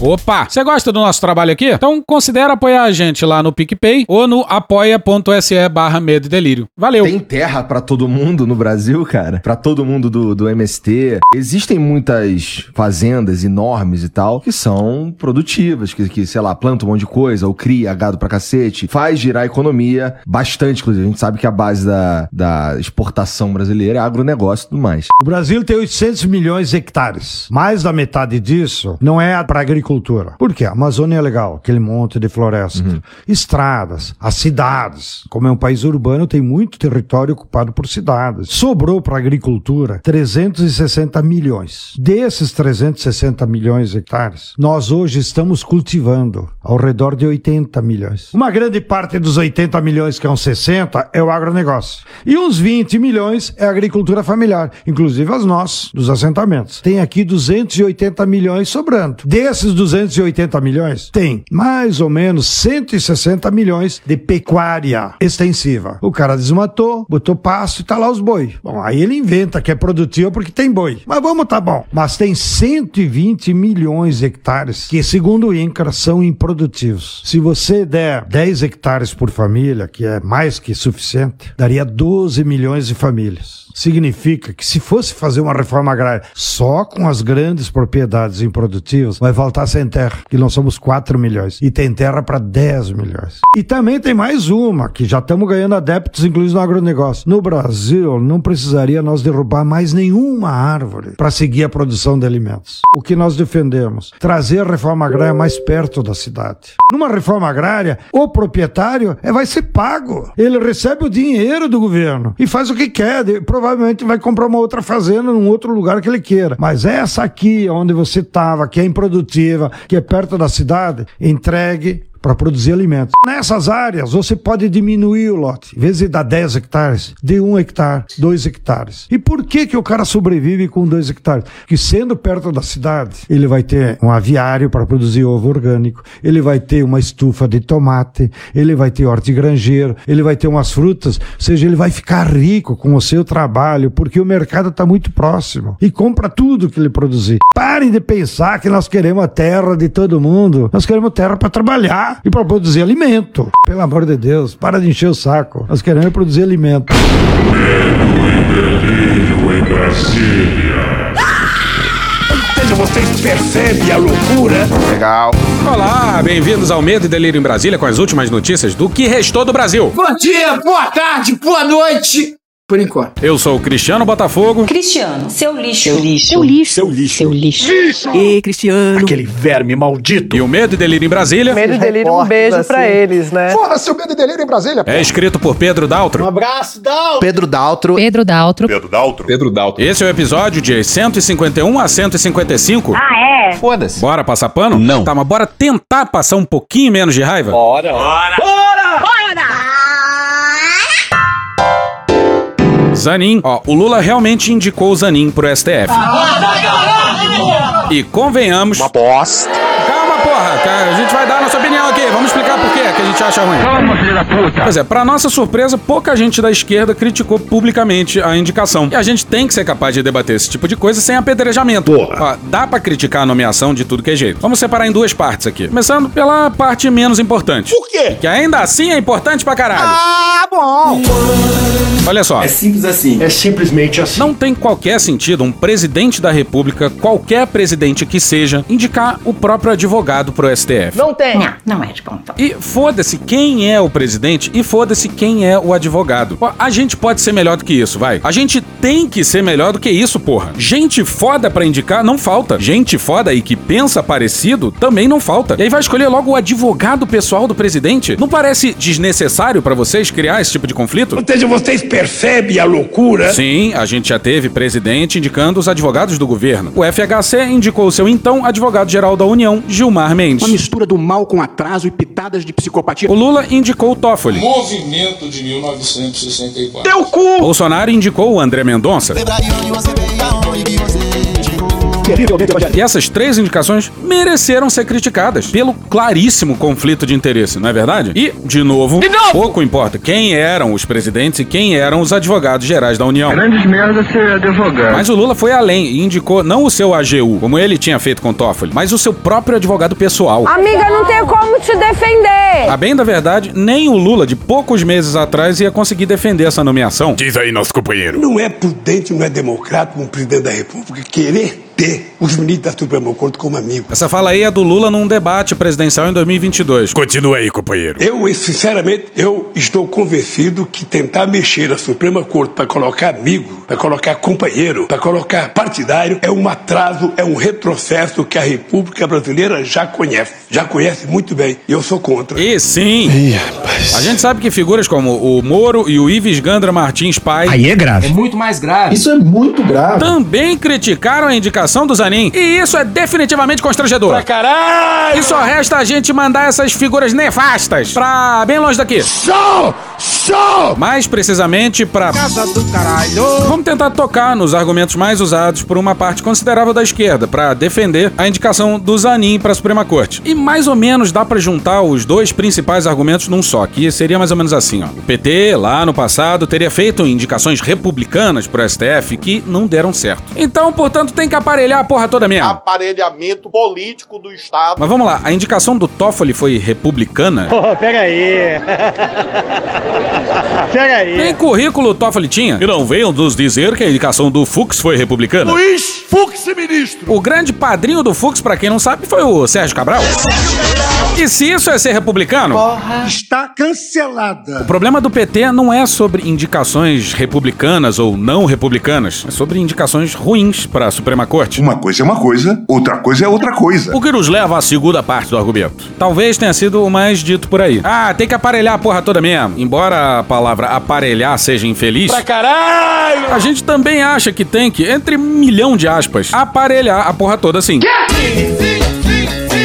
Opa! Você gosta do nosso trabalho aqui? Então considere apoiar a gente lá no PicPay ou no apoia.se barra medo e delírio. Valeu! Tem terra pra todo mundo no Brasil, cara? Pra todo mundo do, do MST. Existem muitas fazendas enormes e tal que são produtivas, que, que, sei lá, plantam um monte de coisa, ou cria gado pra cacete, faz girar a economia bastante, inclusive. A gente sabe que a base da, da exportação brasileira é agronegócio e tudo mais. O Brasil tem 800 milhões de hectares. Mais da metade disso não é para agricultura. Por quê? A Amazônia é legal, aquele monte de floresta. Estradas, as cidades. Como é um país urbano, tem muito território ocupado por cidades. Sobrou para agricultura 360 milhões. Desses 360 milhões de hectares, nós hoje estamos cultivando ao redor de 80 milhões. Uma grande parte dos 80 milhões, que é uns 60, é o agronegócio. E uns 20 milhões é a agricultura familiar, inclusive as nossas, dos assentamentos. Tem aqui 280 milhões sobrando. Desses 280 milhões, tem mais ou menos 160 milhões de pecuária extensiva. O cara desmatou, botou pasto e tá lá os boi. Bom, aí ele inventa que é produtivo porque tem boi. Mas vamos, tá bom. Mas tem 120 milhões de hectares que, segundo o INCRA, são improdutivos. Se você der 10 hectares por família, que é mais que suficiente, daria 12 milhões de famílias. Significa que se fosse fazer uma reforma agrária só com as grandes propriedades improdutivas, vai faltar sem terra, que nós somos 4 milhões. E tem terra para 10 milhões. E também tem mais uma, que já estamos ganhando adeptos, inclusive no agronegócio. No Brasil, não precisaria nós derrubar mais nenhuma árvore para seguir a produção de alimentos. O que nós defendemos? Trazer a reforma agrária mais perto da cidade. Numa reforma agrária, o proprietário é, vai ser pago. Ele recebe o dinheiro do governo e faz o que quer. Provavelmente vai comprar uma outra fazenda num outro lugar que ele queira. Mas essa aqui, onde você estava, que é improdutiva, que é perto da cidade, entregue para produzir alimentos. Nessas áreas, você pode diminuir o lote. Em vez de dar 10 hectares, de 1 hectare, 2 hectares. E por que que o cara sobrevive com 2 hectares? Que sendo perto da cidade, ele vai ter um aviário para produzir ovo orgânico, ele vai ter uma estufa de tomate, ele vai ter hortigranjeiro, ele vai ter umas frutas, ou seja, ele vai ficar rico com o seu trabalho, porque o mercado está muito próximo e compra tudo que ele produzir. Parem de pensar que nós queremos a terra de todo mundo. Nós queremos terra para trabalhar e para produzir alimento. Pelo amor de Deus, para de encher o saco. Nós queremos produzir alimento. em Brasília. Vocês percebem a loucura? Legal. Olá, bem-vindos ao Medo e Delírio em Brasília com as últimas notícias do que restou do Brasil. Bom dia, boa tarde, boa noite. Por enquanto. Eu sou o Cristiano Botafogo. Cristiano, seu lixo. Seu lixo. Seu lixo. Seu lixo. Seu lixo. E Cristiano. Aquele verme maldito. E o Medo e Delírio em Brasília Medo e delírio, um beijo pra eles, né? Fora seu medo e delírio em Brasília. é escrito por Pedro Daltro. abraço, Dal. Pedro Daltro. Pedro Daltro. Pedro Daltro. Pedro Daltro. Esse é o episódio de 151 a 155. Ah, é? Foda-se. Bora passar pano? Não. Tá, mas bora tentar passar um pouquinho menos de raiva? Zanin, ó, o Lula realmente indicou o Zanin pro STF. E convenhamos. Uma Bosta. Calma, porra, cara, a gente vai dar a nossa opinião aqui. Vamos explicar por quê que a gente acha ruim. Calma, filho da puta. Pois é, pra nossa surpresa, pouca gente da esquerda criticou publicamente a indicação. E a gente tem que ser capaz de debater esse tipo de coisa sem apedrejamento. Ó, dá pra criticar a nomeação de tudo que é jeito. Vamos separar em duas partes aqui. Começando pela parte menos importante. Por quê? Que ainda assim é importante pra caralho. Ah, bom. Olha só. simples assim. É simplesmente assim. Não tem qualquer sentido um presidente da república, qualquer presidente que seja, indicar o próprio advogado pro STF. Não tem. Não, não é de bom tom. E foda-se quem é o presidente e foda-se quem é o advogado. Pô, A gente pode ser melhor do que isso, vai. A gente tem que ser melhor do que isso, porra. Gente foda pra indicar não falta. Gente foda e que pensa parecido também não falta. E aí vai escolher logo o advogado pessoal do presidente? Não parece desnecessário pra vocês criar esse tipo de conflito? Ou seja, vocês percebem a loucura? Sim, a gente já teve presidente indicando os advogados do governo. O FHC indicou o seu então advogado-geral da União, Gilmar Mendes. Uma mistura do mal com atraso e pitadas de psicopatia. O Lula indicou o Toffoli. Movimento de 1964. Teu cu. Bolsonaro indicou o André Mendonça. Terrivelmente. E essas três indicações mereceram ser criticadas pelo claríssimo conflito de interesse, não é verdade? E, de novo, pouco importa quem eram os presidentes e quem eram os advogados gerais da União. Grandes merda ser advogado. Mas o Lula foi além e indicou não o seu AGU, como ele tinha feito com Toffoli, mas o seu próprio advogado pessoal. Amiga, não tem como te defender. A bem da verdade, nem o Lula, de poucos meses atrás, ia conseguir defender essa nomeação. Diz aí, nosso companheiro. Não é prudente, não é democrático um presidente da República querer ter os ministros da Suprema Corte como amigo. Essa fala aí é do Lula num debate presidencial em 2022. Continua aí, companheiro. Eu, sinceramente, eu estou convencido que tentar mexer a Suprema Corte para colocar amigo, para colocar companheiro, para colocar partidário, é um atraso, é um retrocesso que a República Brasileira já conhece. Já conhece muito bem. E eu sou contra. E sim. Ih, rapaz. A gente sabe que figuras como o Moro e o Ives Gandra Martins Pai Aí é grave. É muito mais grave. Isso é muito grave. também criticaram a indicação do Zanin. E isso é definitivamente constrangedor. Pra caralho! E só resta a gente mandar essas figuras nefastas pra bem longe daqui. Show! Show! Mais precisamente pra. Casa do caralho. Vamos tentar tocar nos argumentos mais usados por uma parte considerável da esquerda pra defender a indicação do Zanin pra Suprema Corte. E mais ou menos dá pra juntar os dois principais argumentos num só, que seria mais ou menos assim, ó. O PT, lá no passado, teria feito indicações republicanas pro STF que não deram certo. Então, portanto, tem que aparelhar a porra toda mesmo. Aparelhamento político do Estado. Mas vamos lá, a indicação do Toffoli foi republicana? Pô, pega aí. pega aí. Nem currículo Toffoli tinha. E não venham nos dizer que a indicação do Fux foi republicana. Luiz Fux, ministro. O grande padrinho do Fux, pra quem não sabe, foi o Sérgio Cabral. E se isso é ser republicano? Está cancelada. O problema do PT não é sobre indicações republicanas ou não republicanas, é sobre indicações ruins para a Suprema Corte. Uma coisa é uma coisa, outra coisa é outra coisa. O que nos leva à segunda parte do argumento. Talvez tenha sido o mais dito por aí. Ah, tem que aparelhar a porra toda mesmo. Embora a palavra aparelhar seja infeliz, Pra caralho! a gente também acha que tem que, entre milhão de aspas, aparelhar a porra toda assim.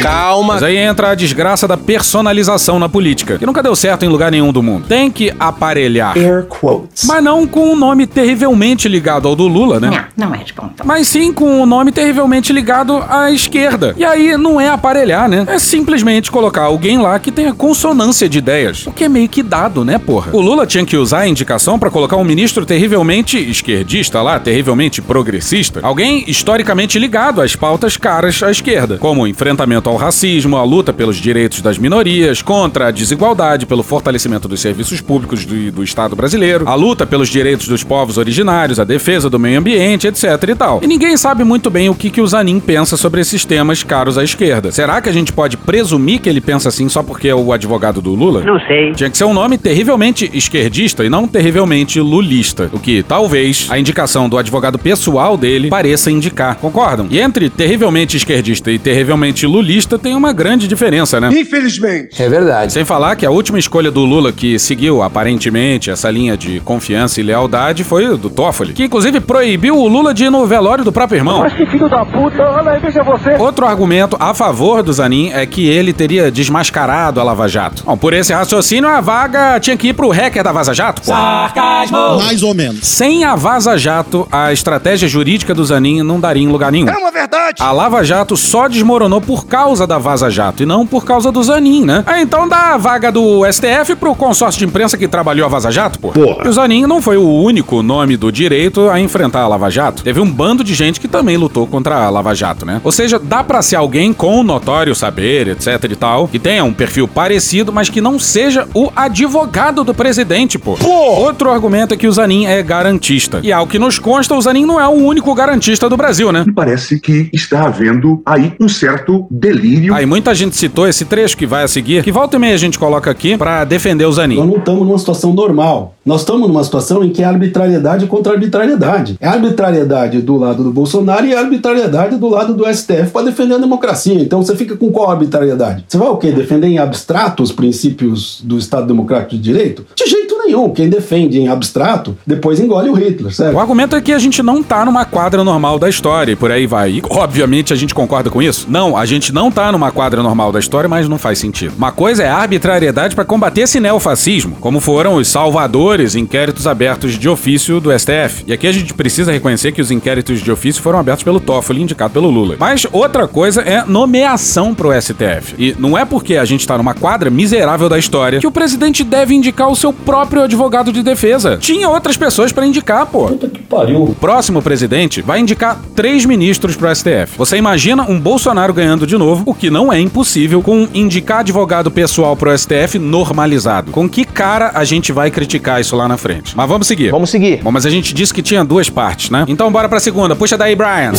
Calma. Mas aí entra a desgraça da personalização na política, que nunca deu certo em lugar nenhum do mundo. Tem que aparelhar. Air quotes. Mas não com um nome terrivelmente ligado ao do Lula, né? Não, não é de tom. Mas sim com um nome terrivelmente ligado à esquerda. E aí não é aparelhar, né? É simplesmente colocar alguém lá que tenha consonância de ideias. O que é meio que dado, né, porra? O Lula tinha que usar a indicação pra colocar um ministro terrivelmente esquerdista lá, terrivelmente progressista. Alguém historicamente ligado às pautas caras à esquerda, como o enfrentamento ao racismo, a luta pelos direitos das minorias, contra a desigualdade, pelo fortalecimento dos serviços públicos do, do Estado brasileiro, a luta pelos direitos dos povos originários, a defesa do meio ambiente, etc e tal. E ninguém sabe muito bem o que, que o Zanin pensa sobre esses temas caros à esquerda. Será que a gente pode presumir que ele pensa assim só porque é o advogado do Lula? Não sei. Tinha que ser um nome terrivelmente esquerdista e não terrivelmente lulista. O que talvez a indicação do advogado pessoal dele pareça indicar. Concordam? E entre terrivelmente esquerdista e terrivelmente lulista tem uma grande diferença, né? Infelizmente. É verdade. Sem falar que a última escolha do Lula que seguiu aparentemente essa linha de confiança e lealdade foi o do Toffoli, que inclusive proibiu o Lula de ir no velório do próprio irmão. Mas que filho da puta, olha aí, veja você. Outro argumento a favor do Zanin é que ele teria desmascarado a Lava Jato. Bom, por esse raciocínio, a vaga tinha que ir pro hacker da Vaza Jato. pô. Sarcasmo. Mais ou menos. Sem a Vaza Jato, a estratégia jurídica do Zanin não daria em lugar nenhum. É uma verdade. A Lava Jato só desmoronou por causa da Vaza Jato e não por causa do Zanin, né? Ah, então dá a vaga do STF pro consórcio de imprensa que trabalhou a Vaza Jato, pô. Porra. E o Zanin não foi o único nome do direito a enfrentar a Lava Jato. Teve um bando de gente que também lutou contra a Lava Jato, né? Ou seja, dá pra ser alguém com notório saber, etc e tal, que tenha um perfil parecido, mas que não seja o advogado do presidente, pô. Outro argumento é que o Zanin é garantista. E ao que nos consta, o Zanin não é o único garantista do Brasil, né? E parece que está havendo aí um certo delírio. Aí muita gente citou esse trecho que vai a seguir, que volta e meia a gente coloca aqui pra defender o Nós Zanin. não estamos numa situação normal. Nós estamos numa situação em que é arbitrariedade contra arbitrariedade. É arbitrariedade do lado do Bolsonaro e arbitrariedade do lado do STF para defender a democracia. Então você fica com qual arbitrariedade? Você vai o quê? Defender em abstrato os princípios do Estado Democrático de Direito? De jeito nenhum. Quem defende em abstrato, depois engole o Hitler, O certo? argumento é que a gente não tá numa quadra normal da história e por aí vai. E, obviamente a gente concorda com isso? Não, a gente não tá numa quadra normal da história, mas não faz sentido. Uma coisa é arbitrariedade pra combater esse neofascismo, como foram os salvadores anteriores inquéritos abertos de ofício do STF. E aqui a gente precisa reconhecer que os inquéritos de ofício foram abertos pelo Toffoli, indicado pelo Lula. Mas outra coisa é nomeação pro STF. E não é porque a gente tá numa quadra miserável da história que o presidente deve indicar o seu próprio advogado de defesa. Tinha outras pessoas para indicar, pô. Puta que pariu. O próximo presidente vai indicar três ministros pro STF. Você imagina um Bolsonaro ganhando de novo, o que não é impossível, com indicar advogado pessoal pro STF normalizado. Com que cara a gente vai criticar isso lá na frente? Mas vamos seguir. Vamos seguir. Bom, mas a gente disse que tinha duas partes, né? Então bora pra segunda. Puxa daí, Brian.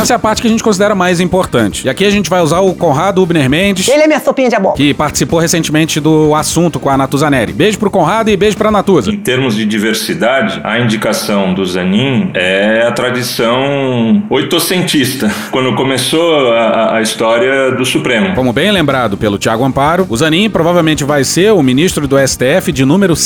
Essa é a parte que a gente considera mais importante. E aqui a gente vai usar o Conrado Ubner Mendes. Ele é minha sopinha de abóbora. Que participou recentemente do assunto com a Natuza Neri. Beijo pro Conrado e beijo pra Natuza. Em termos de diversidade, a indicação do Zanin é a tradição oitocentista, quando começou a, a história do Supremo. Como bem lembrado pelo Tiago Amparo, o Zanin provavelmente vai ser o ministro do STF de número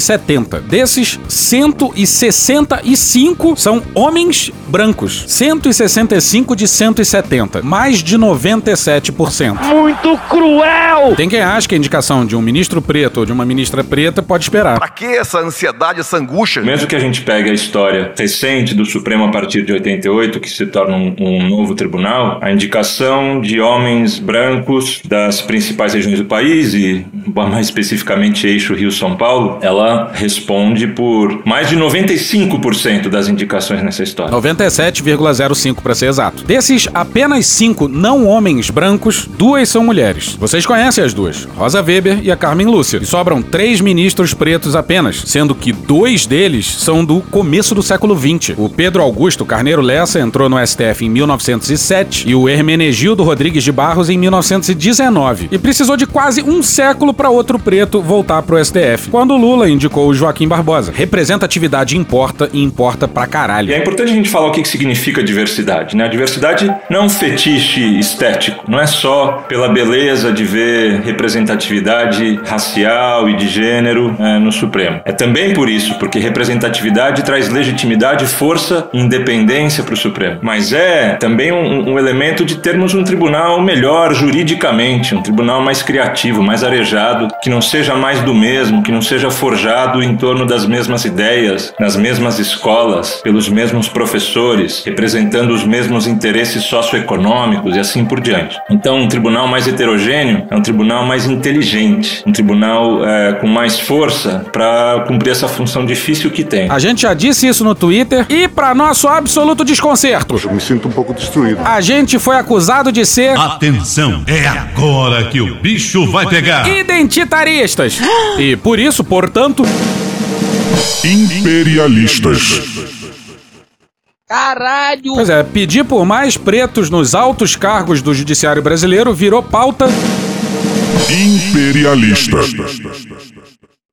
170. Desses, 165 são homens brancos. 165 de 170. Mais de 97%. Muito cruel! Tem quem acha que a indicação de um ministro preto ou de uma ministra preta pode esperar. Pra que essa ansiedade, essa angústia? Mesmo que a gente pegue a história recente do Supremo a partir de 88, que se torna um, um novo tribunal, a indicação de homens brancos das principais regiões do país e mais especificamente eixo Rio-São Paulo, ela responde por mais de 95% das indicações nessa história. 97,05 para ser exato. Desses apenas cinco não homens brancos, duas são mulheres. Vocês conhecem as duas, Rosa Weber e a Carmen Lúcia. E sobram três ministros pretos apenas, sendo que dois deles são do começo do século XX. O Pedro Augusto Carneiro Lessa entrou no STF em 1907 e o Hermenegildo Rodrigues de Barros em 1919. E precisou de quase um século para outro preto voltar pro STF, quando Lula indicou o Joaquim Barbosa. Representatividade importa e importa pra caralho. E é importante a gente falar o que significa diversidade, né? A diversidade não é um fetiche estético, não é só pela beleza de ver representatividade racial e de gênero é, no Supremo. É também por isso, porque representatividade traz legitimidade, força e independência para o Supremo. Mas é também um, um elemento de termos um tribunal melhor juridicamente, um tribunal mais criativo, mais arejado, que não seja mais do mesmo, que não seja forjado em torno das mesmas ideias, nas mesmas escolas, pelos mesmos professores, representando os mesmos interesses socioeconômicos e assim por diante. Então, um tribunal mais heterogêneo é um tribunal mais inteligente, um tribunal é, com mais força para cumprir essa função difícil que tem. A gente já disse isso no Twitter e, para nosso absoluto desconcerto, Eu me sinto um pouco destruído. a gente foi acusado de ser Atenção, é agora que o bicho vai pegar. Identitaristas. E por isso, portanto, Imperialistas. Caralho! Pois é, pedir por mais pretos nos altos cargos do judiciário brasileiro virou pauta. Imperialistas.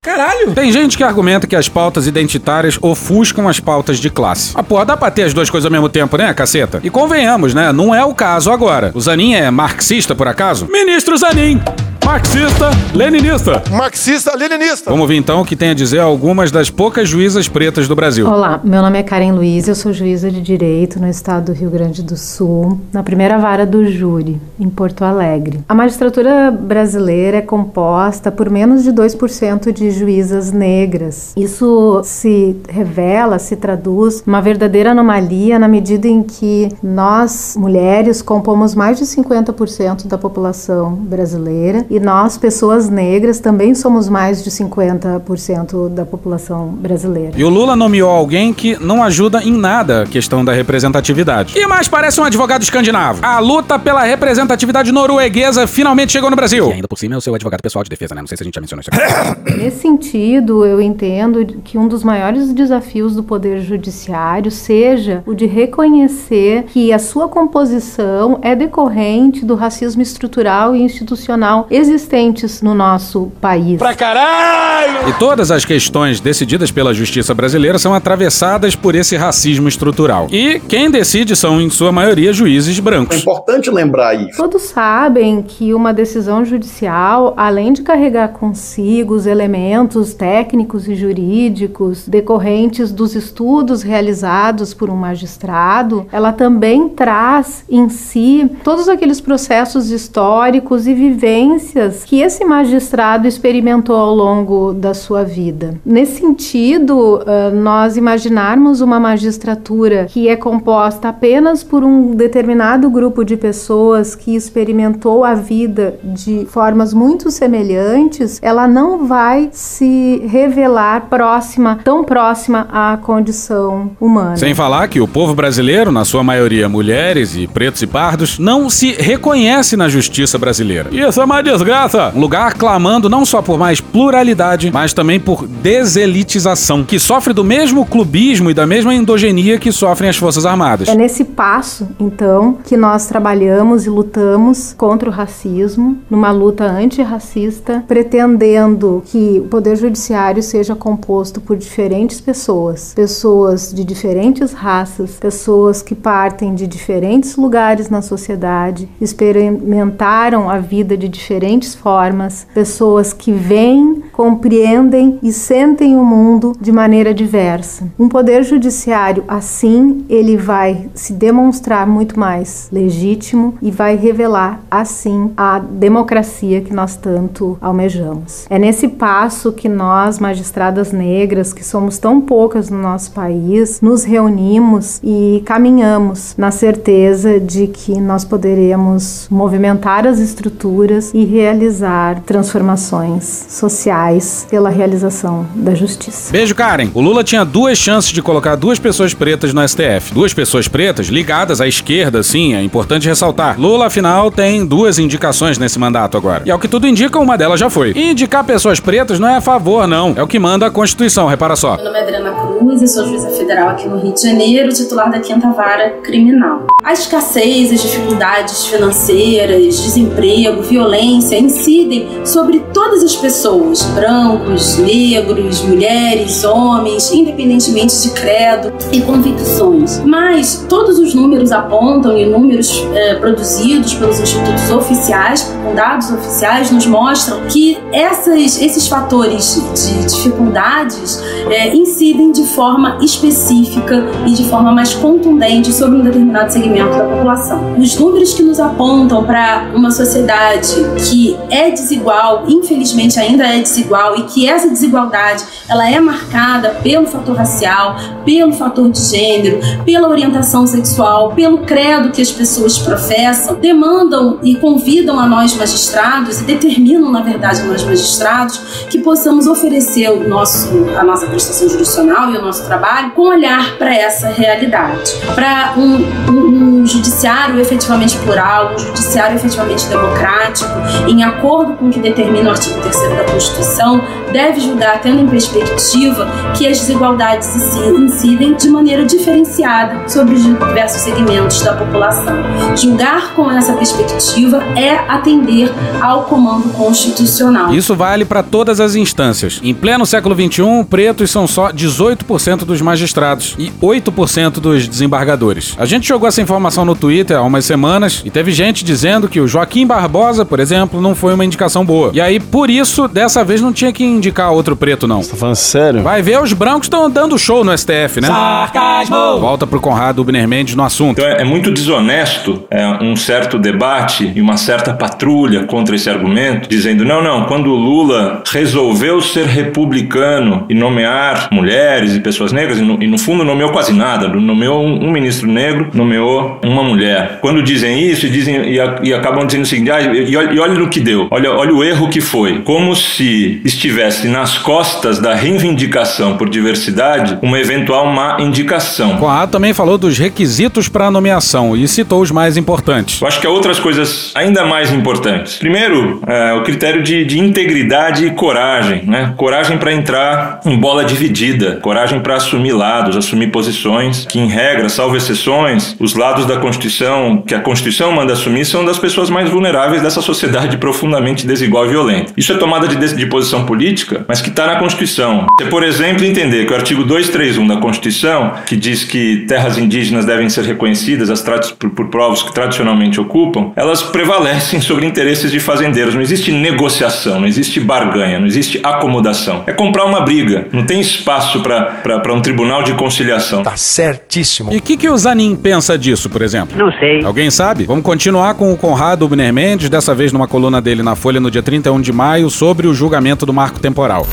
Caralho! Tem gente que argumenta que as pautas identitárias ofuscam as pautas de classe. Ah, porra, dá pra ter as duas coisas ao mesmo tempo, né, caceta? E convenhamos, né? Não é o caso agora. O Zanin é marxista, por acaso? Ministro Zanin! Marxista, leninista. Marxista, leninista. Vamos ver então o que tem a dizer algumas das poucas juízas pretas do Brasil. Olá, meu nome é Karen Luiz, eu sou juíza de direito no estado do Rio Grande do Sul, na primeira vara do júri, em Porto Alegre. A magistratura brasileira é composta por menos de 2% de juízas negras. Isso se revela, se traduz uma verdadeira anomalia na medida em que nós, mulheres, compomos mais de 50% da população brasileira e nós, pessoas negras, também somos mais de 50% da população brasileira. E o Lula nomeou alguém que não ajuda em nada a questão da representatividade. E mais parece um advogado escandinavo. A luta pela representatividade norueguesa finalmente chegou no Brasil. E ainda por cima é o seu advogado pessoal de defesa, né? Não sei se a gente já mencionou isso aqui. Nesse sentido, eu entendo que um dos maiores desafios do Poder Judiciário seja o de reconhecer que a sua composição é decorrente do racismo estrutural e institucional existentes no nosso país. Pra caralho! E todas as questões decididas pela justiça brasileira são atravessadas por esse racismo estrutural. E quem decide são, em sua maioria, juízes É brancos. importante lembrar isso. Todos sabem que uma decisão judicial, além de carregar consigo os elementos técnicos e jurídicos decorrentes dos estudos realizados por um magistrado, ela também traz em si todos aqueles processos históricos e vivências experiências que esse magistrado experimentou ao longo da sua vida. Nesse sentido, nós imaginarmos uma magistratura que é composta apenas por um determinado grupo de pessoas que experimentou a vida de formas muito semelhantes, ela não vai se revelar próxima, tão próxima à condição humana. Sem falar que o povo brasileiro, na sua maioria mulheres e pretos e pardos, não se reconhece na justiça brasileira. Isso é uma desgraça! Um lugar clamando não só por mais pluralidade, mas também por deselitização, que sofre do mesmo clubismo e da mesma endogenia que sofrem as Forças Armadas. É nesse passo, então, que nós trabalhamos e lutamos contra o racismo, numa luta antirracista, pretendendo que o Poder Judiciário seja composto por diferentes pessoas, pessoas de diferentes raças, pessoas que partem de diferentes lugares na sociedade, experimentaram a vida de diferentes formas, pessoas que veem, compreendem e sentem o mundo de maneira diversa. Um Poder Judiciário assim, ele vai se demonstrar muito mais legítimo e vai revelar assim a democracia que nós tanto almejamos. É nesse passo que nós, magistradas negras, que somos tão poucas no nosso país, nos reunimos e caminhamos na certeza de que nós poderemos movimentar as estruturas e realizar transformações sociais pela realização da justiça. Beijo, Karen. O Lula tinha duas chances de colocar duas pessoas pretas no STF. Duas pessoas pretas ligadas à esquerda, sim, é importante ressaltar. Lula, afinal, tem duas indicações nesse mandato agora. E ao que tudo indica, uma delas já foi. E indicar pessoas pretas não é a favor, não. É o que manda a Constituição, repara só. Meu nome é Adriana Cruz e sou juíza federal aqui no Rio de Janeiro, titular da Quinta Vara Criminal. A escassez, as dificuldades financeiras, desemprego, violência incidem sobre todas as pessoas, brancos, negros, mulheres, homens, independentemente de credo e convicções. Mas todos os números apontam e números eh, produzidos pelos institutos oficiais, com dados oficiais, nos mostram que essas, esses fatores de dificuldades eh, incidem de forma específica e de forma mais contundente sobre um determinado segmento da população. Os números que nos apontam para uma sociedade que é desigual, infelizmente ainda é desigual, e que essa desigualdade ela é marcada pelo fator racial, pelo fator de gênero, pela orientação sexual, pelo credo que as pessoas professam, demandam e convidam a nós magistrados e determinam, na verdade, a nós magistrados que possamos oferecer o nosso, a nossa prestação jurisdicional e o nosso trabalho com olhar para essa realidade, para um, um, um judiciário efetivamente plural, um judiciário efetivamente democrático, em acordo com o que determina o artigo 3 da Constituição, deve julgar tendo em perspectiva que as desigualdades incidem de maneira diferenciada sobre os diversos segmentos da população. Julgar com essa perspectiva é atender ao comando constitucional. Isso vale para todas as instâncias. Em pleno século XXI, pretos são só 18% dos magistrados e 8% dos desembargadores. A gente jogou essa informação no Twitter há umas semanas e teve gente dizendo que o Joaquim Barbosa, por exemplo, não foi uma indicação boa. E aí, por isso, dessa vez não tinha que indicar outro preto, não. Você tá falando sério? Vai ver, os brancos estão dando show no STF, né? Sarcasmo! Volta pro Conrado Ubner Mendes no assunto. Então é, é muito desonesto é, um certo debate e uma certa patrulha contra esse argumento, dizendo: não, não, quando o Lula resolveu ser republicano e nomear mulheres e pessoas negras, e no, e no fundo nomeou quase nada, nomeou um, um, ministro negro, nomeou uma mulher. Quando dizem isso e, dizem, e, a, e acabam dizendo o seguinte: ah, e, olha, e olha no que deu, olha, olha o erro que foi. Como se estivesse nas costas da reivindicação por diversidade uma eventual má indicação. Conrado também falou dos requisitos para a nomeação e citou os mais importantes. Eu acho que há outras coisas ainda mais importantes. Primeiro, é, o critério de, de, integridade e coragem. Né? Coragem para entrar em bola dividida, coragem para assumir lados, assumir posições, que em regra, salvo exceções, os lados da Constituição, que a Constituição manda assumir, são das pessoas mais vulneráveis dessa sociedade profundamente desigual e violenta. Isso é tomada de, de posição política mas que está na Constituição. Você, por exemplo, entender que o artigo 231 da Constituição, que diz que terras indígenas devem ser reconhecidas as por, por povos que tradicionalmente ocupam, elas prevalecem sobre interesses de fazendeiros. Não existe negociação, não existe barganha, não existe acomodação. É comprar uma briga. Não tem espaço para um tribunal de conciliação. Tá certíssimo. E o que, que o Zanin pensa disso, por exemplo? Não sei. Alguém sabe? Vamos continuar com o Conrado Ubner Mendes, dessa vez numa coluna dele na Folha no dia 31 de maio, sobre o julgamento do marco temporal.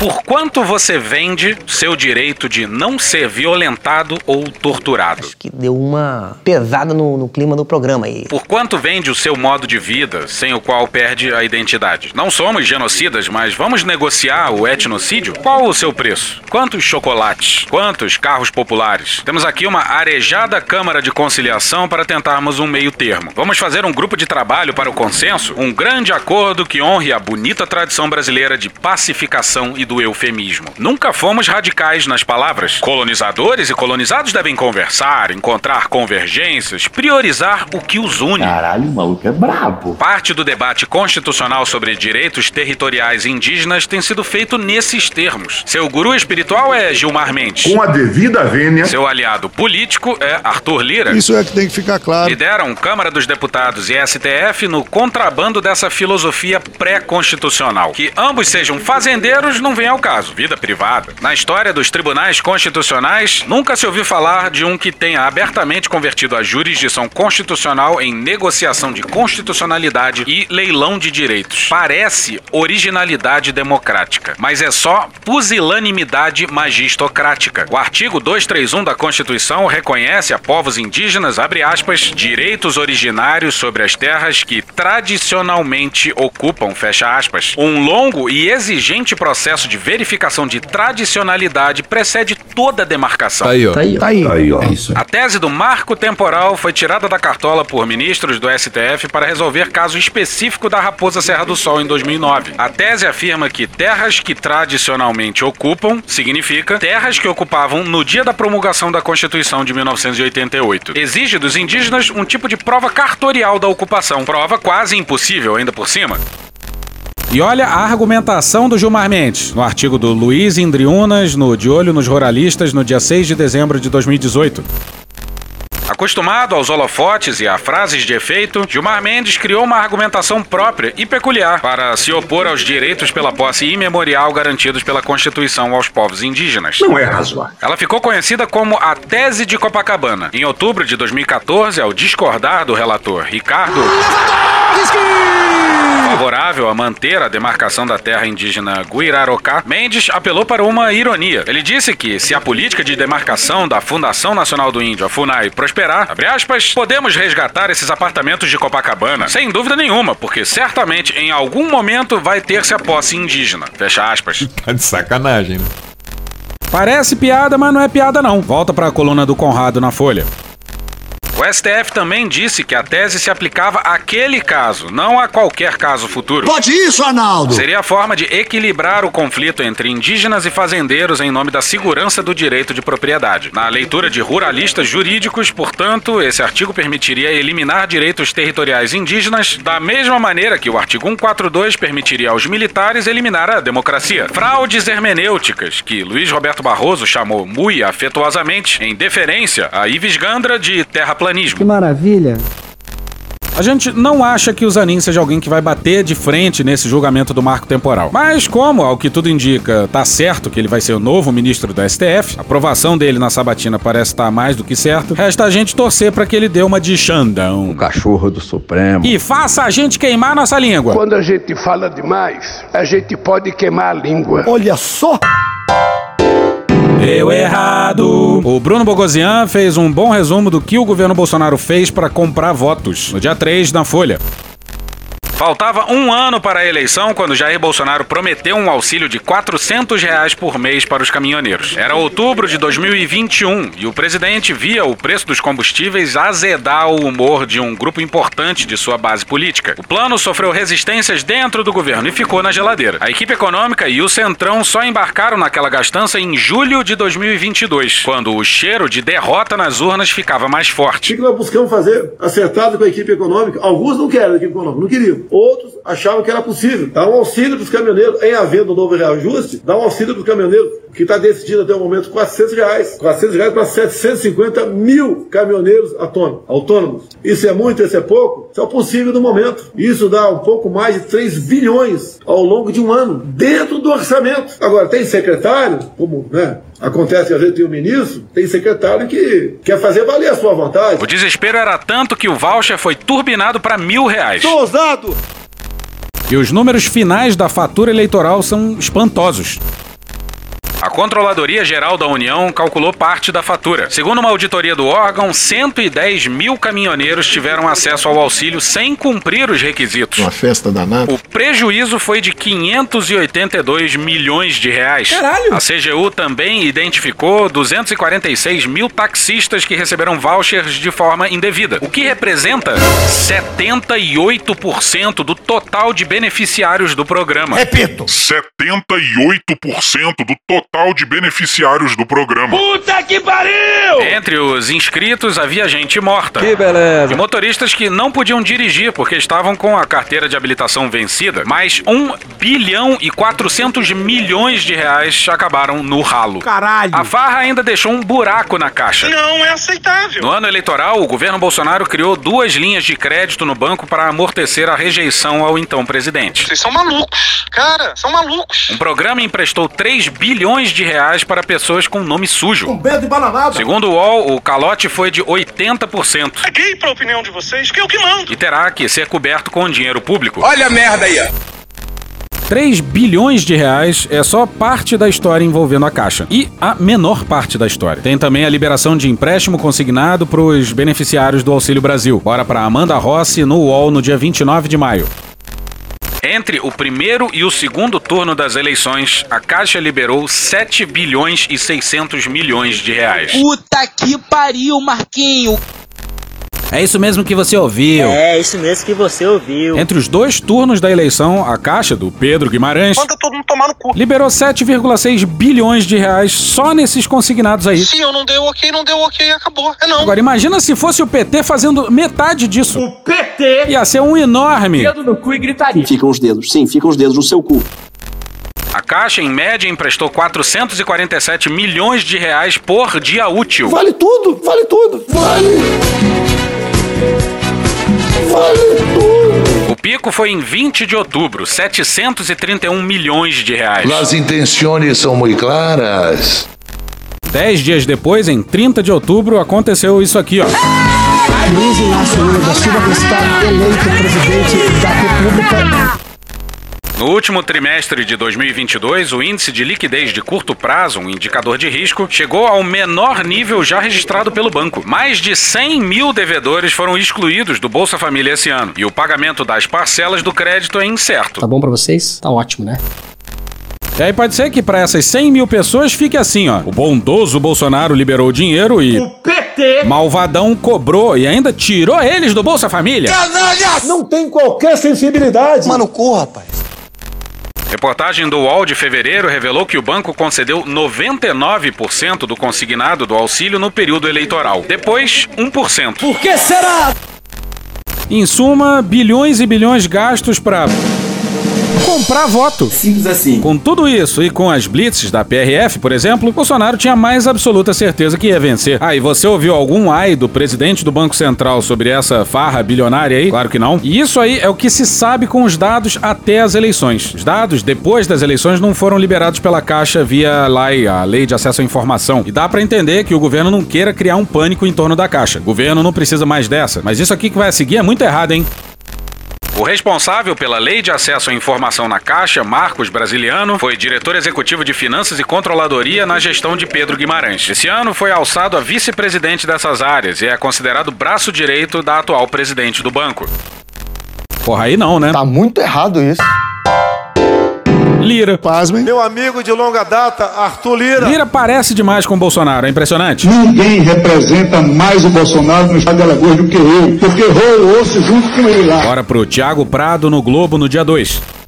Por quanto você vende seu direito de não ser violentado ou torturado? Acho que deu uma pesada no, no, clima do programa aí. Por quanto vende o seu modo de vida, sem o qual perde a identidade? Não somos genocidas, mas vamos negociar o etnocídio? Qual o seu preço? Quantos chocolates? Quantos carros populares? Temos aqui uma arejada Câmara de Conciliação para tentarmos um meio termo. Vamos fazer um grupo de trabalho para o consenso? Um grande acordo que honre a bonita tradição brasileira de pacificação e do eufemismo. Nunca fomos radicais nas palavras. Colonizadores e colonizados devem conversar, encontrar convergências, priorizar o que os une. Caralho, o maluco é brabo. Parte do debate constitucional sobre direitos territoriais indígenas tem sido feito nesses termos. Seu guru espiritual é Gilmar Mendes. Com a devida vênia. Seu aliado político é Arthur Lira. Isso é que tem que ficar claro. Lideram Câmara dos Deputados e STF no contrabando dessa filosofia pré-constitucional. Que ambos sejam fazendeiros não vem ao caso, vida privada. Na história dos tribunais constitucionais, nunca se ouviu falar de um que tenha abertamente convertido a jurisdição constitucional em negociação de constitucionalidade e leilão de direitos. Parece originalidade democrática, mas é só pusilanimidade magistocrática. O artigo 231 da Constituição reconhece a povos indígenas, abre aspas, direitos originários sobre as terras que tradicionalmente ocupam, fecha aspas. Um longo e exigente processo de verificação de tradicionalidade precede toda a demarcação. Tá aí, ó. Tá aí, tá aí. Tá aí ó. É isso. A tese do marco temporal foi tirada da cartola por ministros do STF para resolver caso específico da Raposa Serra do Sol em 2009. A tese afirma que terras que tradicionalmente ocupam significa terras que ocupavam no dia da promulgação da Constituição de 1988. Exige dos indígenas um tipo de prova cartorial da ocupação, prova quase impossível ainda por cima. E olha a argumentação do Gilmar Mendes, no artigo do Luiz Indriunas, no De Olho nos Ruralistas, no dia 6 de dezembro de 2018. Acostumado aos holofotes e a frases de efeito, Gilmar Mendes criou uma argumentação própria e peculiar para se opor aos direitos pela posse imemorial garantidos pela Constituição aos povos indígenas. Não é razoável. Ela ficou conhecida como a Tese de Copacabana. Em outubro de 2014, ao discordar do relator Ricardo a manter a demarcação da terra indígena Guirarocá, Mendes apelou para uma ironia. Ele disse que se a política de demarcação da Fundação Nacional do Índio, a FUNAI, prosperar, aspas, podemos resgatar esses apartamentos de Copacabana. Sem dúvida nenhuma, porque certamente em algum momento vai ter-se a posse indígena. Fecha aspas. Tá de sacanagem, né? Parece piada, mas não é piada não. Volta para a coluna do Conrado na Folha. O STF também disse que a tese se aplicava àquele caso, não a qualquer caso futuro. Pode isso, Arnaldo! Seria a forma de equilibrar o conflito entre indígenas e fazendeiros em nome da segurança do direito de propriedade. Na leitura de ruralistas jurídicos, portanto, esse artigo permitiria eliminar direitos territoriais indígenas da mesma maneira que o artigo 142 permitiria aos militares eliminar a democracia. Fraudes hermenêuticas, que Luiz Roberto Barroso chamou muito afetuosamente, em deferência a Ives Gandra de que maravilha! A gente não acha que o Zanin seja alguém que vai bater de frente nesse julgamento do marco temporal. Mas como, ao que tudo indica, tá certo que ele vai ser o novo ministro do STF, a aprovação dele na sabatina parece estar tá mais do que certo, resta a gente torcer para que ele dê uma de Xandão. O cachorro do Supremo. E faça a gente queimar nossa língua. Quando a gente fala demais, a gente pode queimar a língua. Olha só! Deu O Bruno Bogosian fez um bom resumo do que o governo Bolsonaro fez para comprar votos no dia 3 na Folha. Faltava um ano para a eleição quando Jair Bolsonaro prometeu um auxílio de 400 reais por mês para os caminhoneiros. Era outubro de 2021 e o presidente via o preço dos combustíveis azedar o humor de um grupo importante de sua base política. O plano sofreu resistências dentro do governo e ficou na geladeira. A equipe econômica e o Centrão só embarcaram naquela gastança em julho de 2022, quando o cheiro de derrota nas urnas ficava mais forte. O que nós buscamos fazer acertado com a equipe econômica? Alguns não querem a equipe econômica, não queriam. Outros achavam que era possível dar um auxílio para os caminhoneiros, em havendo um novo reajuste, dar um auxílio para os caminhoneiros, que está decidido até o momento 400 reais. 400 reais para 750 mil caminhoneiros autônomos. Isso é muito, isso é pouco? Isso é o possível do momento. Isso dá um pouco mais de 3 bilhões ao longo de um ano, dentro do orçamento. Agora, tem secretário, como né, acontece que às vezes tem o um ministro, tem secretário que quer fazer valer a sua vontade. O desespero era tanto que o voucher foi turbinado para mil reais. Tô ousado! E os números finais da fatura eleitoral são espantosos. A Controladoria Geral da União calculou parte da fatura. Segundo uma auditoria do órgão, 110 mil caminhoneiros tiveram acesso ao auxílio sem cumprir os requisitos. Uma festa danada. O prejuízo foi de 582 milhões de reais. Caralho! A CGU também identificou 246 mil taxistas que receberam vouchers de forma indevida, o que representa 78% do total de beneficiários do programa. Repito: 78% do total de beneficiários do programa. Puta que pariu! Entre os inscritos havia gente morta. Que beleza. E motoristas que não podiam dirigir porque estavam com a carteira de habilitação vencida. Mas 1 bilhão e 400 milhões de reais acabaram no ralo. Caralho! A farra ainda deixou um buraco na caixa. Não é aceitável. No ano eleitoral, o governo Bolsonaro criou duas linhas de crédito no banco para amortecer a rejeição ao então presidente. Vocês são malucos. Cara, são malucos. Um programa emprestou 3 bilhões de reais para pessoas com nome sujo. Com de bananada. Segundo o UOL, o calote foi de 80%. Caguei pra opinião de vocês, que é o que mando. E terá que ser coberto com dinheiro público. Olha a merda aí, ó. 3 bilhões de reais é só parte da história envolvendo a Caixa. E a menor parte da história. Tem também a liberação de empréstimo consignado para os beneficiários do Auxílio Brasil. Bora para Amanda Rossi no UOL no dia 29 de maio. Entre o primeiro e o segundo turno das eleições, a Caixa liberou 7 bilhões e 600 milhões de reais. Puta que pariu, Marquinho! É isso mesmo que você ouviu. É, isso mesmo que você ouviu. Entre os dois turnos da eleição, a Caixa do Pedro Guimarães Manda todo mundo tomar no cu. liberou 7,6 bilhões de reais só nesses consignados aí. Se eu não dei ok, não deu ok, acabou. É não. Agora imagina se fosse o PT fazendo metade disso. O PT! Ia ser um enorme. Dedo no cu e gritaria. Ficam os dedos, sim, ficam os dedos no seu cu. A Caixa, em média, emprestou 447 milhões de reais por dia útil. Vale tudo, vale tudo, vale. Vale tudo. O pico foi em 20 de outubro, 731 milhões de reais. As intenções são muito claras. Dez dias depois, em 30 de outubro, aconteceu isso aqui, ó. Luiz Inácio Lula da Silva está eleito presidente da República. No último trimestre de 2022, o índice de liquidez de curto prazo, um indicador de risco, chegou ao menor nível já registrado pelo banco. Mais de 100 mil devedores foram excluídos do Bolsa Família esse ano e o pagamento das parcelas do crédito é incerto. Tá bom pra vocês? Tá ótimo, né? E aí pode ser que para essas 100 mil pessoas fique assim, ó. O bondoso Bolsonaro liberou o dinheiro e... O PT! Malvadão cobrou e ainda tirou eles do Bolsa Família. Canalhas! Não tem qualquer sensibilidade. Mano, cu, rapaz. Reportagem do UOL de fevereiro revelou que o banco concedeu 99% do consignado do auxílio no período eleitoral. Depois, 1%. Por que será? Em suma, bilhões e bilhões gastos para comprar voto. Simples assim. Com tudo isso e com as blitzes da PRF, por exemplo, Bolsonaro tinha mais absoluta certeza que ia vencer. Ah, e você ouviu algum ai do presidente do Banco Central sobre essa farra bilionária aí? Claro que não. E isso aí é o que se sabe com os dados até as eleições. Os dados depois das eleições não foram liberados pela Caixa via LAI, a Lei de Acesso à Informação. E dá para entender que o governo não queira criar um pânico em torno da Caixa. O governo não precisa mais dessa. Mas isso aqui que vai seguir é muito errado, hein? O responsável pela Lei de Acesso à Informação na Caixa, Marcos Brasiliano, foi diretor executivo de Finanças e Controladoria na gestão de Pedro Guimarães. Esse ano foi alçado a vice-presidente dessas áreas e é considerado braço direito da atual presidente do banco. Porra, aí não, né? Tá muito errado isso. Lira. Pasmem. Meu amigo de longa data, Arthur Lira. Lira parece demais com o Bolsonaro, é impressionante. Ninguém representa mais o Bolsonaro no estado de Alagoas do que eu, porque eu osso junto com ele lá. Bora pro Thiago Prado no Globo no dia 2.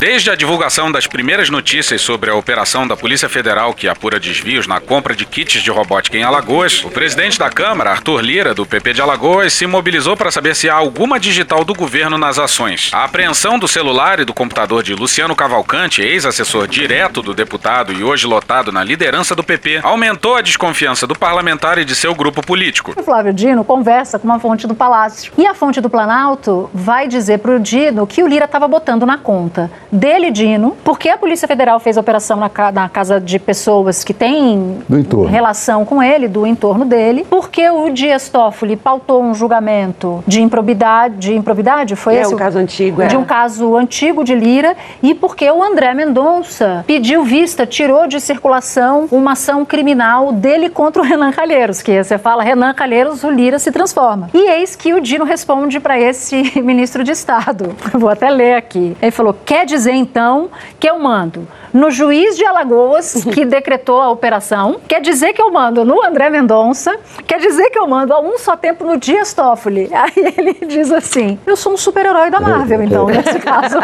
Desde a divulgação das primeiras notícias sobre a operação da Polícia Federal que apura desvios na compra de kits de robótica em Alagoas, o presidente da Câmara, Arthur Lira, do PP de Alagoas, se mobilizou para saber se há alguma digital do governo nas ações. A apreensão do celular e do computador de Luciano Cavalcante, ex-assessor direto do deputado e hoje lotado na liderança do PP, aumentou a desconfiança do parlamentar e de seu grupo político. O Flávio Dino conversa com uma fonte do Palácio. E a fonte do Planalto vai dizer para o Dino que o Lira estava botando na conta dele, Dino, porque a Polícia Federal fez a operação na, ca na casa de pessoas que têm relação com ele, do entorno dele, porque o Dias Toffoli pautou um julgamento de improbidade, de improbidade foi é esse? um caso antigo, De é. um caso antigo de Lira e porque o André Mendonça pediu vista, tirou de circulação uma ação criminal dele contra o Renan Calheiros, que você fala Renan Calheiros, o Lira se transforma. E eis que o Dino responde para esse ministro de Estado. Vou até ler aqui. Ele falou: "Quer dizer então que eu mando no juiz de Alagoas que decretou a operação, quer dizer que eu mando no André Mendonça, quer dizer que eu mando a um só tempo no Dias Toffoli". Aí ele diz assim: "Eu sou um super-herói da Marvel, então, nesse caso".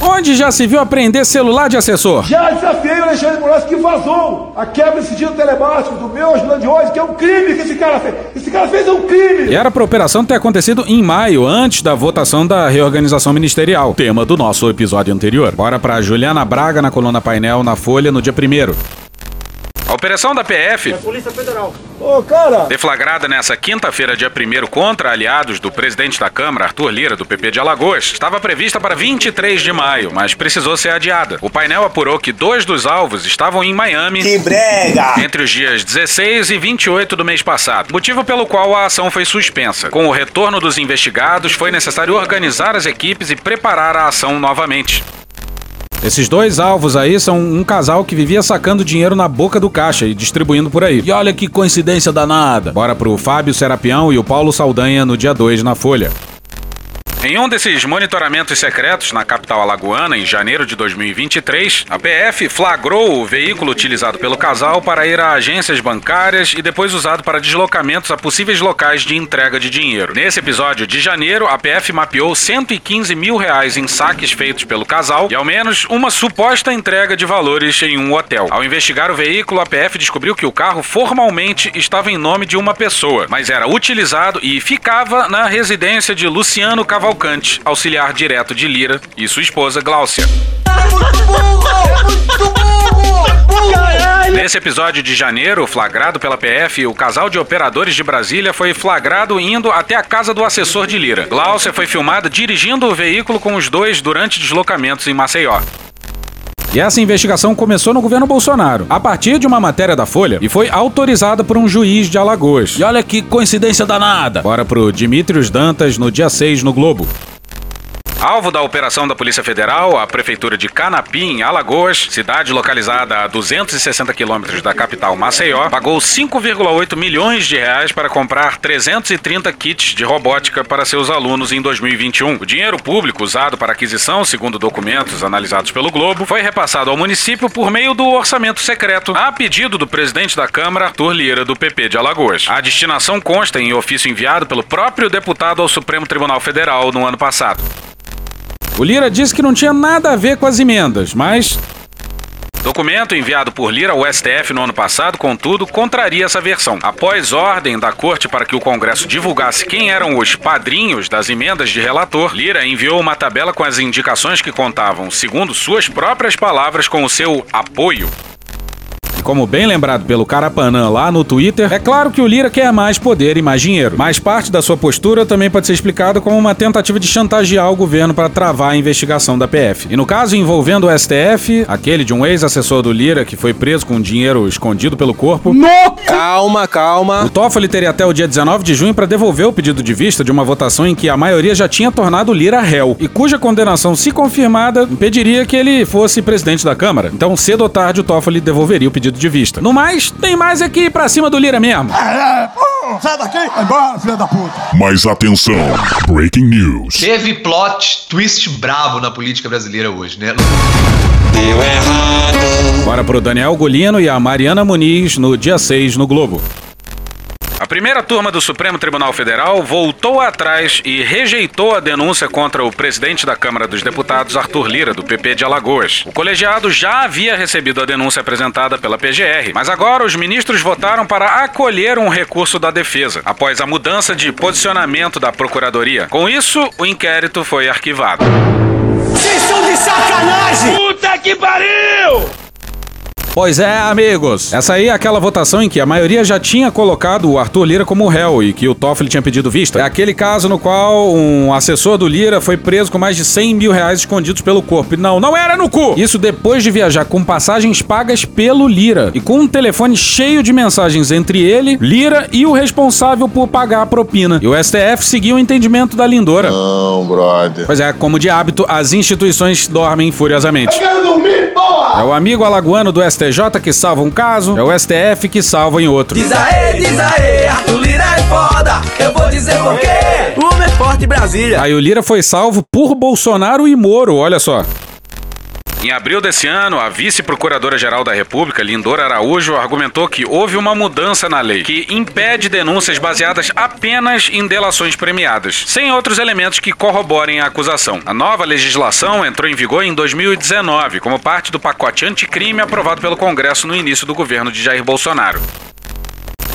Onde já se viu apreender celular de assessor? Já desafiei o Alexandre Moraes que vazou a quebra de sigilo telemático do meu ajudante de hoje, que é um crime que esse cara fez. Esse cara fez um crime! E era pra operação ter acontecido em maio, antes da votação da reorganização ministerial, tema do nosso episódio anterior. Bora pra Juliana Braga na coluna painel na Folha no dia 1 a operação da PF, Polícia Federal. Ô, cara! deflagrada nessa quinta-feira, dia 1 contra aliados do presidente da Câmara, Arthur Lira, do PP de Alagoas, estava prevista para 23 de maio, mas precisou ser adiada. O painel apurou que dois dos alvos estavam em Miami Que brega! entre os dias 16 e 28 do mês passado, motivo pelo qual a ação foi suspensa. Com o retorno dos investigados, foi necessário organizar as equipes e preparar a ação novamente. Esses dois alvos aí são um casal que vivia sacando dinheiro na boca do caixa e distribuindo por aí. E olha que coincidência danada. Bora pro Fábio Serapião e o Paulo Saldanha no dia 2 na Folha. Em um desses monitoramentos secretos na capital alagoana, em janeiro de 2023, a PF flagrou o veículo utilizado pelo casal para ir a agências bancárias e depois usado para deslocamentos a possíveis locais de entrega de dinheiro. Nesse episódio de janeiro, a PF mapeou 115 mil reais em saques feitos pelo casal e ao menos uma suposta entrega de valores em um hotel. Ao investigar o veículo, a PF descobriu que o carro formalmente estava em nome de uma pessoa, mas era utilizado e ficava na residência de Luciano Cavalcante, auxiliar direto de Lira, e sua esposa Gláucia. Nesse episódio de janeiro, flagrado pela PF, o casal de operadores de Brasília foi flagrado indo até a casa do assessor de Lira. Gláucia foi filmada dirigindo o veículo com os dois durante deslocamentos em Maceió. E essa investigação começou no governo Bolsonaro, a partir de uma matéria da Folha, e foi autorizada por um juiz de Alagoas. E olha que coincidência danada! Bora pro Dimitrios Dantas no dia 6 no Globo. Alvo da operação da Polícia Federal, a Prefeitura de Canapim, em Alagoas, cidade localizada a 260 quilômetros da capital Maceió, pagou 5,8 milhões de reais para comprar 330 kits de robótica para seus alunos em 2021. O dinheiro público usado para aquisição, segundo documentos analisados pelo Globo, foi repassado ao município por meio do orçamento secreto, a pedido do presidente da Câmara, Arthur Lira, do PP de Alagoas. A destinação consta em ofício enviado pelo próprio deputado ao Supremo Tribunal Federal no ano passado. O Lira disse que não tinha nada a ver com as emendas, mas. Documento enviado por Lira ao STF no ano passado, contudo, contraria essa versão. Após ordem da corte para que o Congresso divulgasse quem eram os padrinhos das emendas de relator, Lira enviou uma tabela com as indicações que contavam, segundo suas próprias palavras, com o seu apoio. Como bem lembrado pelo Carapanã lá no Twitter, é claro que o Lira quer mais poder e mais dinheiro. Mas parte da sua postura também pode ser explicada como uma tentativa de chantagear o governo para travar a investigação da PF. E no caso envolvendo o STF, aquele de um ex-assessor do Lira que foi preso com dinheiro escondido pelo corpo. Calma, calma. O Toffoli teria até o dia 19 de junho para devolver o pedido de vista de uma votação em que a maioria já tinha tornado o Lira réu e cuja condenação, se confirmada, impediria que ele fosse presidente da Câmara. Então, cedo ou tarde, o Toffoli devolveria o pedido de vista. No mais, tem mais aqui pra cima do Lira mesmo. Sai daqui! Vai embora, filha da puta! Mas atenção, breaking news. Teve plot twist bravo na política brasileira hoje, né? Deu errado. Bora pro Daniel Golino e a Mariana Muniz no dia 6 no Globo. A primeira turma do Supremo Tribunal Federal voltou atrás e rejeitou a denúncia contra o presidente da Câmara dos Deputados, Arthur Lira, do PP de Alagoas. O colegiado já havia recebido a denúncia apresentada pela PGR, mas agora os ministros votaram para acolher um recurso da defesa, após a mudança de posicionamento da Procuradoria. Com isso, o inquérito foi arquivado. Vocês são de sacanagem! Puta que pariu! Pois é, amigos. Essa aí é aquela votação em que a maioria já tinha colocado o Arthur Lira como réu e que o Toffoli tinha pedido vista. É aquele caso no qual um assessor do Lira foi preso com mais de 100 mil reais escondidos pelo corpo. E não, não era no cu! Isso depois de viajar com passagens pagas pelo Lira e com um telefone cheio de mensagens entre ele, Lira e o responsável por pagar a propina. E o STF seguiu o entendimento da lindora. Não, brother. Pois é, como de hábito, as instituições dormem furiosamente. Eu quero dormir! É o amigo alagoano do STJ que salva um caso, é o STF que salva em outro. Diz aê, diz aê, Arthur Lira é foda, eu vou dizer por quê. Uma é forte Brasília. Aí o Lira foi salvo por Bolsonaro e Moro, olha só. Em abril desse ano, a vice-procuradora-geral da República, Lindora Araújo, argumentou que houve uma mudança na lei que impede denúncias baseadas apenas em delações premiadas, sem outros elementos que corroborem a acusação. A nova legislação entrou em vigor em 2019, como parte do pacote anticrime aprovado pelo Congresso no início do governo de Jair Bolsonaro.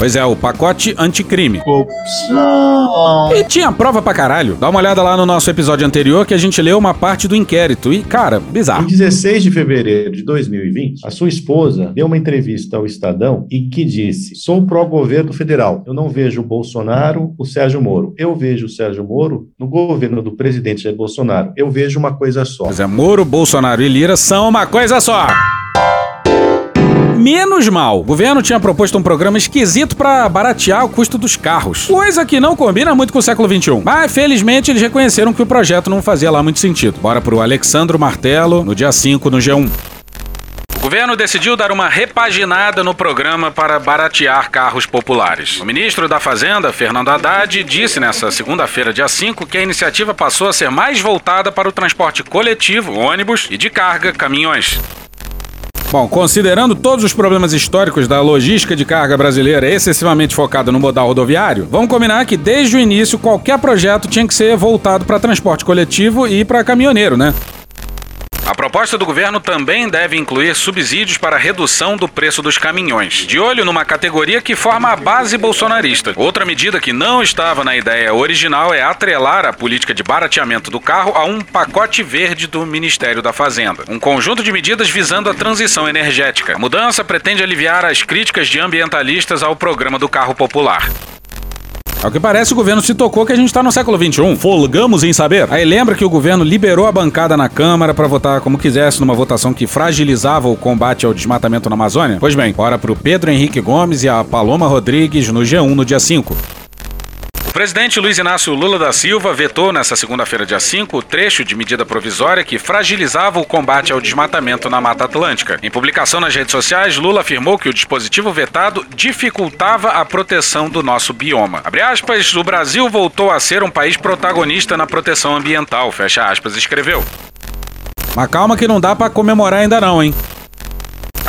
Pois é, o pacote anticrime. Corrupção. E tinha prova pra caralho. Dá uma olhada lá no nosso episódio anterior que a gente leu uma parte do inquérito. E, cara, bizarro. Em 16 de fevereiro de 2020, a sua esposa deu uma entrevista ao Estadão e que disse: Sou pró-governo federal. Eu não vejo o Bolsonaro, o Sérgio Moro. Eu vejo o Sérgio Moro no governo do presidente Jair Bolsonaro. Eu vejo uma coisa só. Pois é, Moro, Bolsonaro e Lira são uma coisa só. Menos mal, o governo tinha proposto um programa esquisito para baratear o custo dos carros. Coisa que não combina muito com o século XXI. Mas felizmente eles reconheceram que o projeto não fazia lá muito sentido. Bora pro Alexandro Martelo no dia 5 no G1. O governo decidiu dar uma repaginada no programa para baratear carros populares. O ministro da Fazenda, Fernando Haddad, disse nessa segunda-feira, dia 5, que a iniciativa passou a ser mais voltada para o transporte coletivo, ônibus e de carga, caminhões. Bom, considerando todos os problemas históricos da logística de carga brasileira excessivamente focada no modal rodoviário, vamos combinar que desde o início qualquer projeto tinha que ser voltado para transporte coletivo e para caminhoneiro, né? A proposta do governo também deve incluir subsídios para redução do preço dos caminhões, de olho numa categoria que forma a base bolsonarista. Outra medida que não estava na ideia original é atrelar a política de barateamento do carro a um pacote verde do Ministério da Fazenda. Um conjunto de medidas visando a transição energética. A mudança pretende aliviar as críticas de ambientalistas ao programa do carro popular. Ao que parece, o governo se tocou que a gente está no século XXI. Folgamos em saber. Aí lembra que o governo liberou a bancada na Câmara para votar como quisesse numa votação que fragilizava o combate ao desmatamento na Amazônia? Pois bem, bora pro Pedro Henrique Gomes e a Paloma Rodrigues no G1 no dia 5. Presidente Luiz Inácio Lula da Silva vetou nesta segunda-feira, dia 5, o trecho de medida provisória que fragilizava o combate ao desmatamento na Mata Atlântica. Em publicação nas redes sociais, Lula afirmou que o dispositivo vetado dificultava a proteção do nosso bioma. Abre aspas, o Brasil voltou a ser um país protagonista na proteção ambiental, fecha aspas, escreveu. Mas calma que não dá para comemorar ainda não, hein?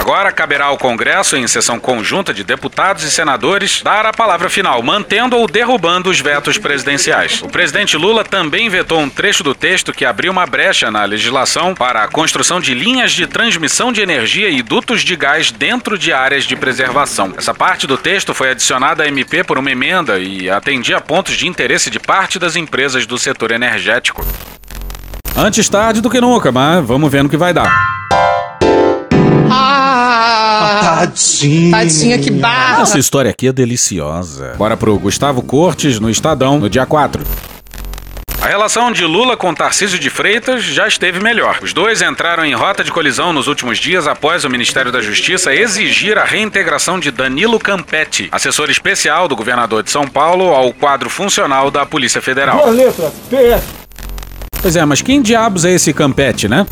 Agora caberá ao Congresso, em sessão conjunta de deputados e senadores, dar a palavra final, mantendo ou derrubando os vetos presidenciais. O presidente Lula também vetou um trecho do texto que abriu uma brecha na legislação para a construção de linhas de transmissão de energia e dutos de gás dentro de áreas de preservação. Essa parte do texto foi adicionada à MP por uma emenda e atendia pontos de interesse de parte das empresas do setor energético. Antes tarde do que nunca, mas vamos ver no que vai dar. Tadinha. Tadinha, que barra. Essa história aqui é deliciosa. Bora pro Gustavo Cortes no Estadão no dia 4. A relação de Lula com Tarcísio de Freitas já esteve melhor. Os dois entraram em rota de colisão nos últimos dias após o Ministério da Justiça exigir a reintegração de Danilo Campetti, assessor especial do governador de São Paulo, ao quadro funcional da Polícia Federal. Duas letras, PS. Pois é, mas quem diabos é esse Campetti, né?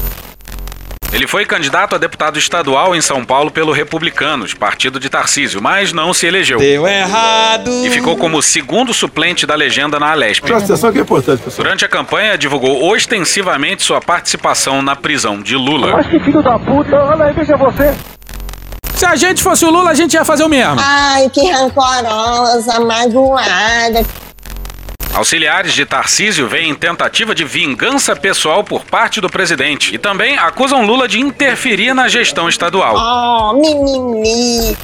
Ele foi candidato a deputado estadual em São Paulo pelo Republicanos, partido de Tarcísio, mas não se elegeu. Deu errado. E ficou como segundo suplente da legenda na Alesp. Presta atenção que é importante, pessoal. Durante a campanha, divulgou ostensivamente sua participação na prisão de Lula. Mas que filho da puta, olha aí, veja você. Se a gente fosse o Lula, a gente ia fazer o mesmo. Ai, que rancorosa, magoada. Auxiliares de Tarcísio veem tentativa de vingança pessoal por parte do presidente e também acusam Lula de interferir na gestão estadual. Oh, mimimi.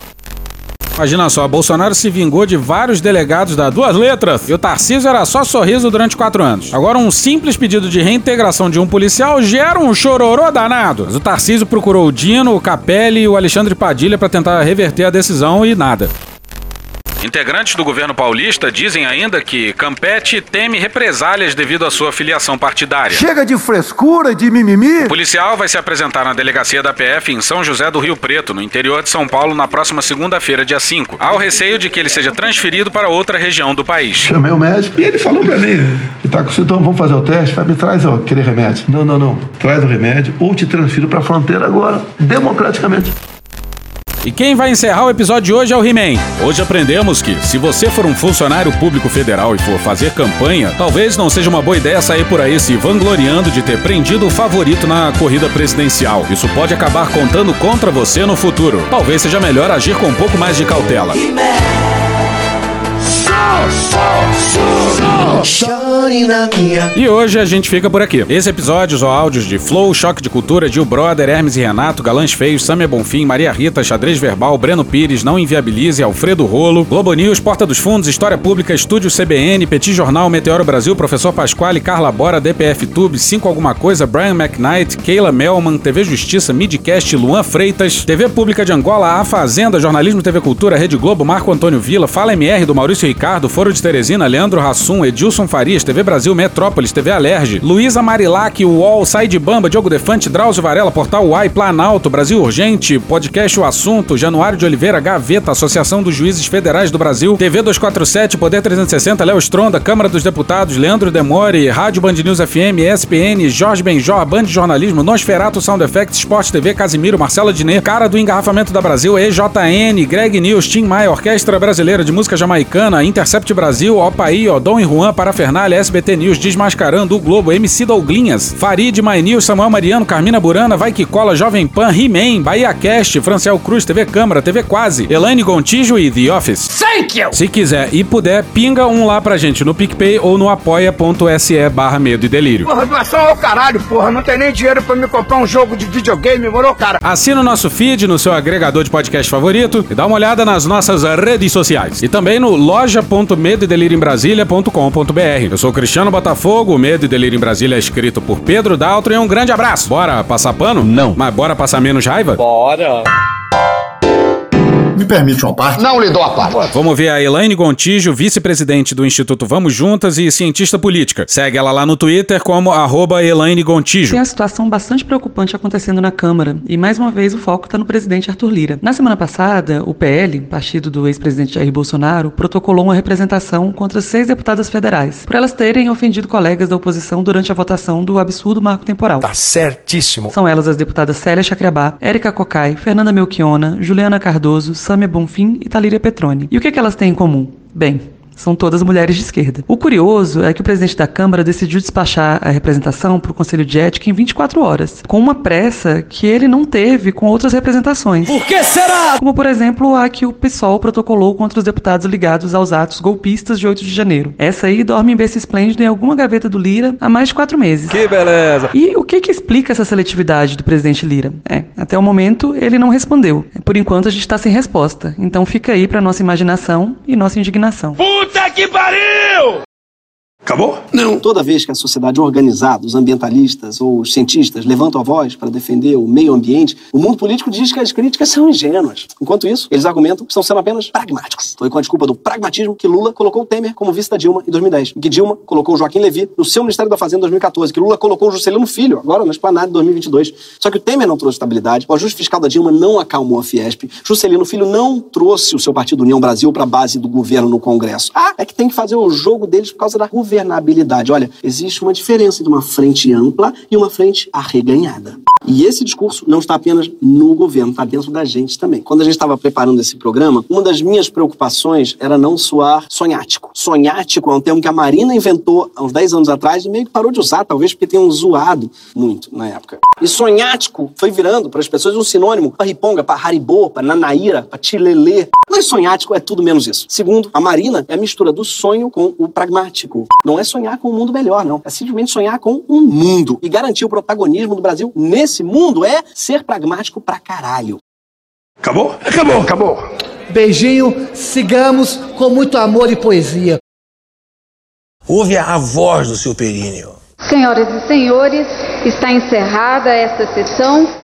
Imagina só, Bolsonaro se vingou de vários delegados da duas letras e o Tarcísio era só sorriso durante quatro anos. Agora, um simples pedido de reintegração de um policial gera um chororô danado. Mas o Tarcísio procurou o Dino, o Capelli e o Alexandre Padilha para tentar reverter a decisão e nada. Integrantes do governo paulista dizem ainda que Campete teme represálias devido à sua filiação partidária. Chega de frescura, de mimimi. O policial vai se apresentar na delegacia da PF em São José do Rio Preto, no interior de São Paulo, na próxima segunda-feira, dia 5. Há o receio de que ele seja transferido para outra região do país. Chamei o médico e ele falou pra mim tá com sintoma, vamos fazer o teste, vai, me traz ó, aquele remédio. Não, não, não. Traz o remédio ou te transfiro pra fronteira agora, democraticamente. E quem vai encerrar o episódio de hoje é o He-Man. Hoje aprendemos que, se você for um funcionário público federal e for fazer campanha, talvez não seja uma boa ideia sair por aí se vangloriando de ter prendido o favorito na corrida presidencial. Isso pode acabar contando contra você no futuro. Talvez seja melhor agir com um pouco mais de cautela. E hoje a gente fica por aqui. Esse episódio ou áudios de Flow, Choque de Cultura, Gil Brother, Hermes e Renato, Galãs Feios, Samia Bonfim, Maria Rita, Xadrez Verbal, Breno Pires, Não Inviabilize, Alfredo Rolo, Globo News, Porta dos Fundos, História Pública, Estúdio CBN, Petit Jornal, Meteoro Brasil, Professor Pasquale, Carla Bora, DPF Tube, 5 Alguma Coisa, Brian McKnight, Keila Melman, TV Justiça, Midcast, Luan Freitas, TV Pública de Angola, A Fazenda, Jornalismo TV Cultura, Rede Globo, Marco Antônio Vila, Fala MR do Maurício Ricardo, Foro de Teresina, Leandro Rassum, Edilson Farias, TV Brasil, Metrópolis, TV Alerge, Luísa Marilac, UOL, Sai de Bamba, Diogo Defante, Drauzio Varela, Portal Uai, Planalto, Brasil Urgente, Podcast O Assunto, Januário de Oliveira, Gaveta, Associação dos Juízes Federais do Brasil, TV 247, Poder 360, Léo Stronda, Câmara dos Deputados, Leandro Demore, Rádio Band News FM, ESPN, Jorge Benjor, Band Jornalismo, Nosferato, Sound Effects, Sport TV, Casimiro, Marcelo Diné, Cara do Engarrafamento da Brasil, EJN, Greg News, Tim Maia, Orquestra Brasileira de Música Jamaicana, Intercept Brasil, Opaí, Odon e Juan, Parafernália, SBT News, Desmascarando, o Globo, MC Douglinhas, Farid, My News, Samuel Mariano, Carmina Burana, Vai Que Cola, Jovem Pan, He-Man, Bahia Cast, Franciel Cruz, TV Câmara, TV Quase, Elaine Gontijo e The Office. Thank you! Se quiser e puder, pinga um lá pra gente no PicPay ou no apoia.se barra medo e delírio. Porra, doação ao caralho, porra. Não tem nem dinheiro pra me comprar um jogo de videogame, morou, cara? Assina o nosso feed no seu agregador de podcast favorito e dá uma olhada nas nossas redes sociais. E também no loja.medoedelirioembrasilha.com.br. Eu sou Cristiano Botafogo, o Medo e Delírio em Brasília é escrito por Pedro Daltro e um grande abraço. Bora passar pano? Não. Mas bora passar menos raiva? Bora. Me permite uma parte? Não lhe dou a parte. Vamos ver a Elaine Gontijo, vice-presidente do Instituto Vamos Juntas e cientista política. Segue ela lá no Twitter como arroba Elaine Gontijo. Tem uma situação bastante preocupante acontecendo na Câmara, e mais uma vez o foco está no presidente Arthur Lira. Na semana passada, o PL, partido do ex-presidente Jair Bolsonaro, protocolou uma representação contra seis deputadas federais, por elas terem ofendido colegas da oposição durante a votação do absurdo marco temporal. Tá certíssimo. São elas as deputadas Célia Chacriabá, Érica Cocai, Fernanda Melchiona, Juliana Cardoso, Sâmia Bonfim e Talíria Petroni. E o que, é que elas têm em comum? Bem, são todas mulheres de esquerda. O curioso é que o presidente da Câmara decidiu despachar a representação para o Conselho de Ética em 24 horas, com uma pressa que ele não teve com outras representações. Por que será? Como, por exemplo, a que o PSOL protocolou contra os deputados ligados aos atos golpistas de 8 de janeiro. Essa aí dorme em berço esplêndido em alguma gaveta do Lira há mais de quatro meses. Que beleza. E o que que explica essa seletividade do presidente Lira? É, até o momento ele não respondeu. Por enquanto a gente está sem resposta. Então fica aí para nossa imaginação e nossa indignação. Puta que pariu! Acabou? Não. Toda vez que a sociedade organizada, os ambientalistas ou os cientistas levantam a voz para defender o meio ambiente, o mundo político diz que as críticas são ingênuas. Enquanto isso, eles argumentam que estão sendo apenas pragmáticos. Foi com a desculpa do pragmatismo que Lula colocou o Temer como vice da Dilma em 2010, e que Dilma colocou Joaquim Levy no seu Ministério da Fazenda em 2014, que Lula colocou o Juscelino Filho agora na esplanada em 2022. Só que o Temer não trouxe estabilidade, o ajuste fiscal da Dilma não acalmou a Fiesp, Juscelino Filho não trouxe o seu partido União Brasil para a base do governo no Congresso. Ah, é que tem que fazer o jogo deles por causa da governabilidade. Olha, existe uma diferença entre uma frente ampla e uma frente arreganhada. E esse discurso não está apenas no governo, está dentro da gente também. Quando a gente estava preparando esse programa, uma das minhas preocupações era não soar sonhático. Sonhático é um termo que a Marina inventou há uns 10 anos atrás e meio que parou de usar, talvez porque tenham zoado muito na época. E sonhático foi virando para as pessoas um sinônimo para riponga, para haribô, para nanaíra, para tilelê. Mas sonhático é tudo menos isso. Segundo, a Marina é a mistura do sonho com o pragmático. Não é sonhar com um mundo melhor, não. É simplesmente sonhar com um mundo. E garantir o protagonismo do Brasil nesse mundo é ser pragmático pra caralho. Acabou? Acabou, acabou. Beijinho, sigamos com muito amor e poesia. Ouve a voz do seu períneo. Senhoras e senhores, está encerrada esta sessão.